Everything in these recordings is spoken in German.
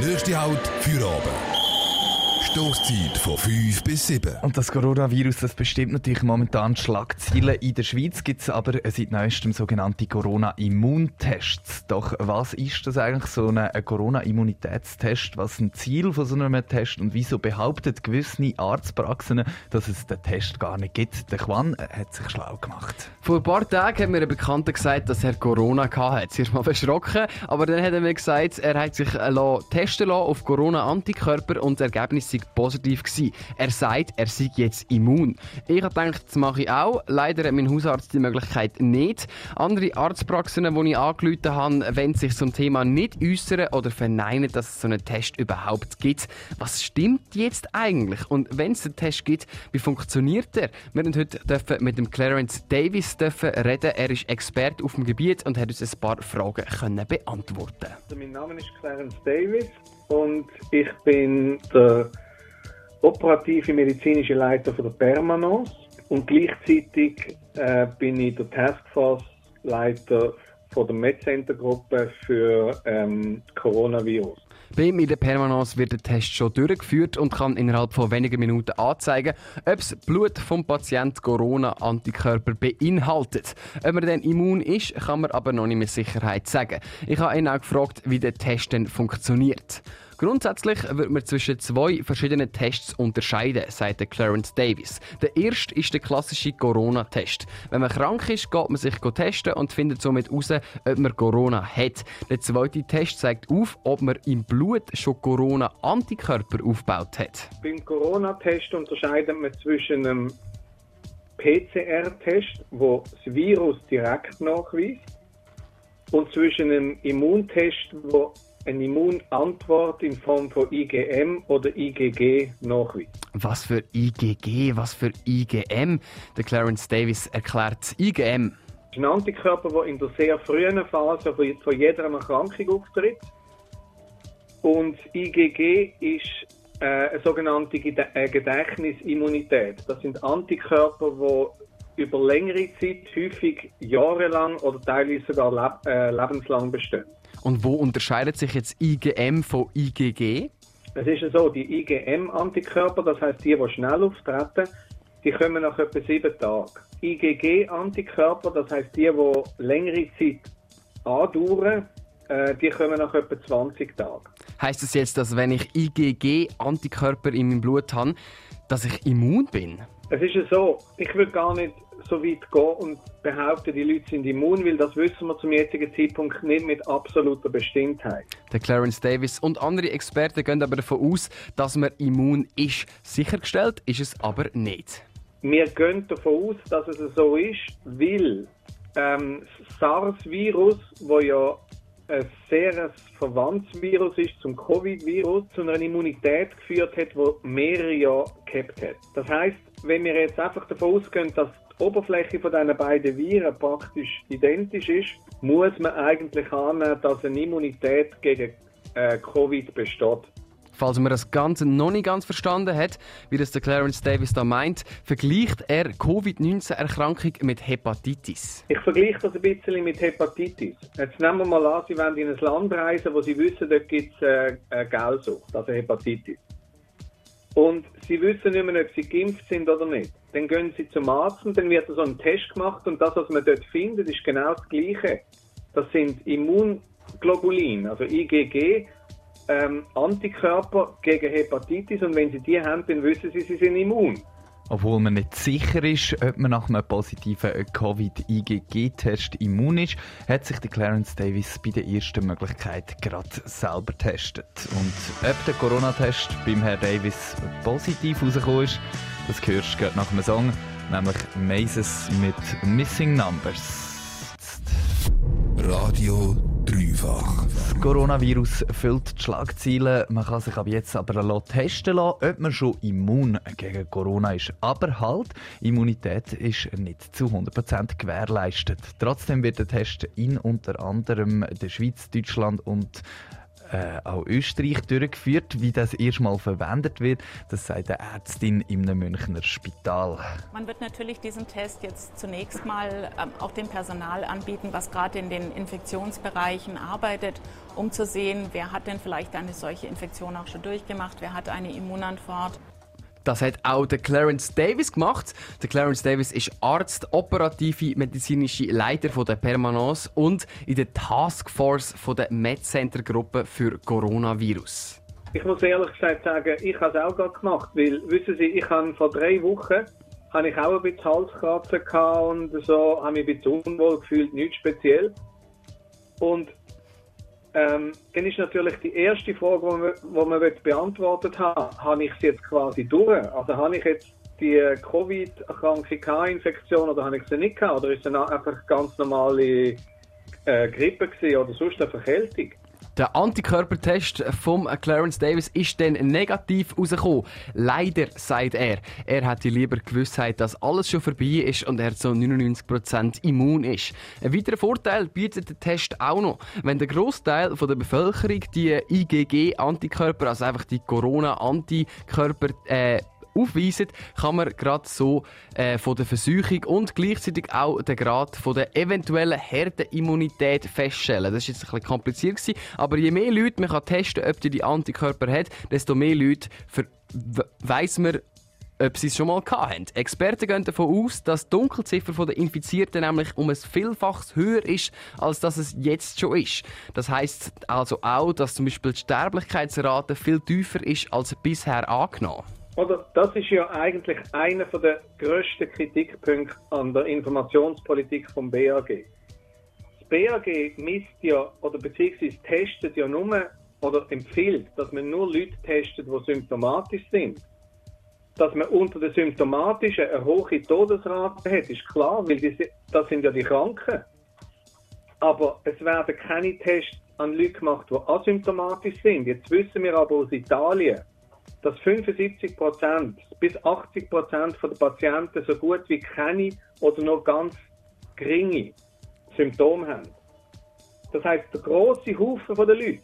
Nächste Halt für oben. Stoßzeit von 5 bis 7. Und das Coronavirus, das bestimmt natürlich momentan Schlagzeilen. In der Schweiz gibt es aber seit neuestem sogenannte Corona-Immuntests. Doch was ist das eigentlich, so ein Corona-Immunitätstest? Was ist ein Ziel von so einem Test? Und wieso behauptet gewisse Arztpraxen, dass es den Test gar nicht gibt? Der Quan hat sich schlau gemacht. Vor ein paar Tagen hat mir ein Bekannter gesagt, dass er Corona hatte. Zuerst mal verschrocken, aber dann hat er mir gesagt, er hat sich testen lassen auf Corona-Antikörper und das Ergebnis sei positiv gewesen. Er sagt, er sei jetzt immun. Ich habe gedacht, das mache ich auch. Leider hat mein Hausarzt die Möglichkeit nicht. Andere Arztpraxen, die ich angerufen habe, wollen sich zum Thema nicht äußern oder verneinen, dass es so einen Test überhaupt gibt. Was stimmt jetzt eigentlich? Und wenn es einen Test gibt, wie funktioniert er? Wir dürfen heute mit dem Clarence Davis reden. Er ist Experte auf dem Gebiet und hat uns ein paar Fragen können beantworten. Also mein Name ist Clarence Davis und ich bin der operative medizinische Leiter von der Permanence und gleichzeitig äh, bin ich der Taskforce-Leiter von der MedCenter-Gruppe für ähm, Coronavirus. Bei ihm in der Permanence wird der Test schon durchgeführt und kann innerhalb von wenigen Minuten anzeigen, ob das Blut vom Patienten Corona-Antikörper beinhaltet. Ob man dann immun ist, kann man aber noch nicht mit Sicherheit sagen. Ich habe ihn auch gefragt, wie der Test denn funktioniert. Grundsätzlich wird man zwischen zwei verschiedenen Tests unterscheiden, sagt Clarence Davis. Der erste ist der klassische Corona-Test. Wenn man krank ist, geht man sich testen und findet somit heraus, ob man Corona hat. Der zweite Test zeigt auf, ob man im Blut schon Corona-Antikörper aufgebaut hat. Beim Corona-Test unterscheidet man zwischen einem PCR-Test, wo das Virus direkt nachweist, und zwischen einem Immuntest, wo eine Immunantwort in Form von IgM oder IgG nachweist. Was für IgG, was für IgM? Der Clarence Davis erklärt IgM. Das ist ein Antikörper, der in der sehr frühen Phase von jeder Erkrankung auftritt. Und IgG ist äh, eine sogenannte äh, Gedächtnisimmunität. Das sind Antikörper, die über längere Zeit, häufig jahrelang oder teilweise sogar äh, lebenslang bestehen. Und wo unterscheidet sich jetzt IgM von IgG? Es ist so, die IgM-Antikörper, das heißt die, die schnell auftreten, die kommen nach etwa sieben Tagen. IgG-Antikörper, das heißt die, die längere Zeit andauern, äh, die kommen nach etwa 20 Tagen. Heißt das jetzt, dass wenn ich IgG-Antikörper in meinem Blut habe, dass ich immun bin? Es ist so, ich will gar nicht so weit gehen und behaupten, die Leute sind immun, weil das wissen wir zum jetzigen Zeitpunkt nicht mit absoluter Bestimmtheit. Der Clarence Davis und andere Experten gehen aber davon aus, dass man immun ist. Sichergestellt ist es aber nicht. Wir gehen davon aus, dass es so ist, weil ähm, das SARS-Virus, wo ja ein sehr verwandtes Virus ist zum Covid-Virus, zu einer Immunität geführt hat, die mehrere Jahre gehabt hat. Das heißt, wenn wir jetzt einfach davon ausgehen, dass die Oberfläche von diesen beiden Viren praktisch identisch ist, muss man eigentlich annehmen, dass eine Immunität gegen äh, Covid besteht. Falls man das Ganze noch nicht ganz verstanden hat, wie das der Clarence Davis da meint, vergleicht er Covid-19-Erkrankung mit Hepatitis. Ich vergleiche das ein bisschen mit Hepatitis. Jetzt nehmen wir mal an, Sie wollen in ein Land reisen, wo Sie wissen, dort gibt es äh, Gelsucht, also Hepatitis. Und Sie wissen nicht mehr, ob Sie geimpft sind oder nicht. Dann gehen Sie zum Arzt und dann wird so ein Test gemacht und das, was man dort findet, ist genau das Gleiche. Das sind Immunglobulin, also IgG, ähm, Antikörper gegen Hepatitis und wenn Sie die haben, dann wissen Sie, Sie sind immun. Obwohl man nicht sicher ist, ob man nach einem positiven Covid-IgG-Test immun ist, hat sich der Clarence Davis bei der ersten Möglichkeit gerade selber getestet. Und ob der Corona-Test beim Herrn Davis positiv rausgekommen ist, das hörst du nach einem Song, nämlich Mazes mit Missing Numbers. Radio Dreifach. Coronavirus füllt die Schlagzeilen. Man kann sich ab jetzt aber testen lassen, ob man schon immun gegen Corona ist. Aber halt, Immunität ist nicht zu 100% gewährleistet. Trotzdem wird der Test in unter anderem der Schweiz, Deutschland und äh, auch Österreich durchgeführt. Wie das erstmal verwendet wird, das sagt eine Ärztin im Münchner Spital. Man wird natürlich diesen Test jetzt zunächst mal ähm, auch dem Personal anbieten, was gerade in den Infektionsbereichen arbeitet, um zu sehen, wer hat denn vielleicht eine solche Infektion auch schon durchgemacht, wer hat eine Immunantwort. Das hat auch der Clarence Davis gemacht. Der Clarence Davis ist Arzt, operative medizinische Leiter von der Permanence und in der Taskforce von der MedCenter Gruppe für Coronavirus. Ich muss ehrlich gesagt sagen, ich habe es auch gerade gemacht, weil, wissen Sie, ich habe vor drei Wochen habe ich auch ein bisschen Halskratzen und so, habe mich ein bisschen unwohl gefühlt, nichts speziell. Und ähm, dann ist natürlich die erste Frage, die man, die man beantwortet haben habe ich sie jetzt quasi durch? Also habe ich jetzt die Covid-kranke Infektion oder habe ich sie nicht gehabt? Oder ist es einfach ganz normale äh, Grippe oder sonst eine Verkältung? Der Antikörpertest von Clarence Davis ist dann negativ rausgekommen. Leider, sagt er. Er hat die lieber Gewissheit, dass alles schon vorbei ist und er zu 99% immun ist. Ein weiterer Vorteil bietet der Test auch noch. Wenn der Großteil der Bevölkerung die IgG-Antikörper, also einfach die Corona-Antikörper, äh, aufweisen, kann man gerade so äh, von der Versuchung und gleichzeitig auch den Grad von der eventuellen Herdenimmunität feststellen. Das ist jetzt ein bisschen kompliziert gewesen, aber je mehr Leute man kann testen, ob die die Antikörper hat, desto mehr Leute weiß man, ob sie es schon mal hatten. Experten gehen davon aus, dass die Dunkelziffer der Infizierten nämlich um ein Vielfaches höher ist, als dass es jetzt schon ist. Das heißt also auch, dass zum Beispiel die Sterblichkeitsrate viel tiefer ist als bisher angenommen. Oder das ist ja eigentlich einer der grössten Kritikpunkte an der Informationspolitik vom BAG. Das BAG misst ja oder beziehungsweise testet ja nur oder empfiehlt, dass man nur Leute testet, die symptomatisch sind. Dass man unter den Symptomatischen eine hohe Todesrate hat, ist klar, weil die, das sind ja die Kranken. Aber es werden keine Tests an Leute gemacht, die asymptomatisch sind. Jetzt wissen wir aber aus Italien, dass 75% bis 80% der Patienten so gut wie keine oder nur ganz geringe Symptome haben. Das heißt, der große Haufen der Leute,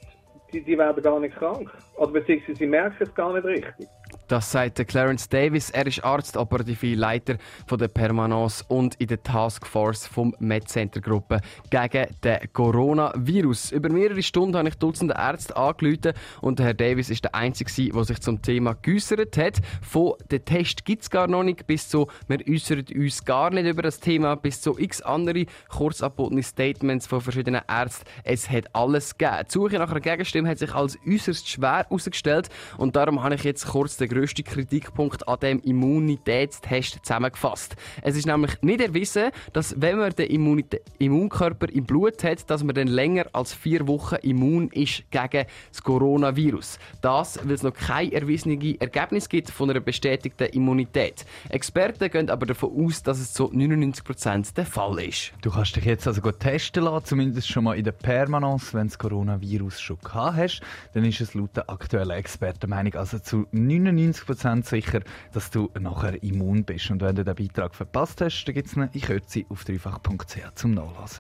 die, die werden gar nicht krank. Oder beziehungsweise sie merken es gar nicht richtig. Das sagt Clarence Davis. Er ist Arzt, operative Leiter von der Permanence und in der Taskforce vom MedCenter Gruppe gegen den Coronavirus. Über mehrere Stunden habe ich Dutzende Ärzte angerufen und Herr Davis ist der Einzige, der sich zum Thema geäußert hat. Von den Test gibt es gar noch nicht bis zu wir äußern uns gar nicht über das Thema bis zu x andere kurz abgebotene Statements von verschiedenen Ärzten. Es hat alles gegeben. Die Suche nach einer Gegenstimme hat sich als äußerst schwer herausgestellt und darum habe ich jetzt kurz den grösste Kritikpunkt an dem Immunitätstest zusammengefasst. Es ist nämlich nicht erwiesen, dass wenn man den Immunitä Immunkörper im Blut hat, dass man dann länger als vier Wochen immun ist gegen das Coronavirus. Das, weil es noch kein erwiesenes Ergebnis gibt von einer bestätigten Immunität. Experten gehen aber davon aus, dass es zu 99% der Fall ist. Du kannst dich jetzt also testen lassen, zumindest schon mal in der Permanence, wenn du das Coronavirus schon gehabt hast. Dann ist es laut der aktuellen Expertenmeinung also zu 99 90% sicher, dass du nachher immun bist. Und wenn du den Beitrag verpasst hast, dann gibt es ihn in Kürze auf dreifach.ch zum Nachlesen.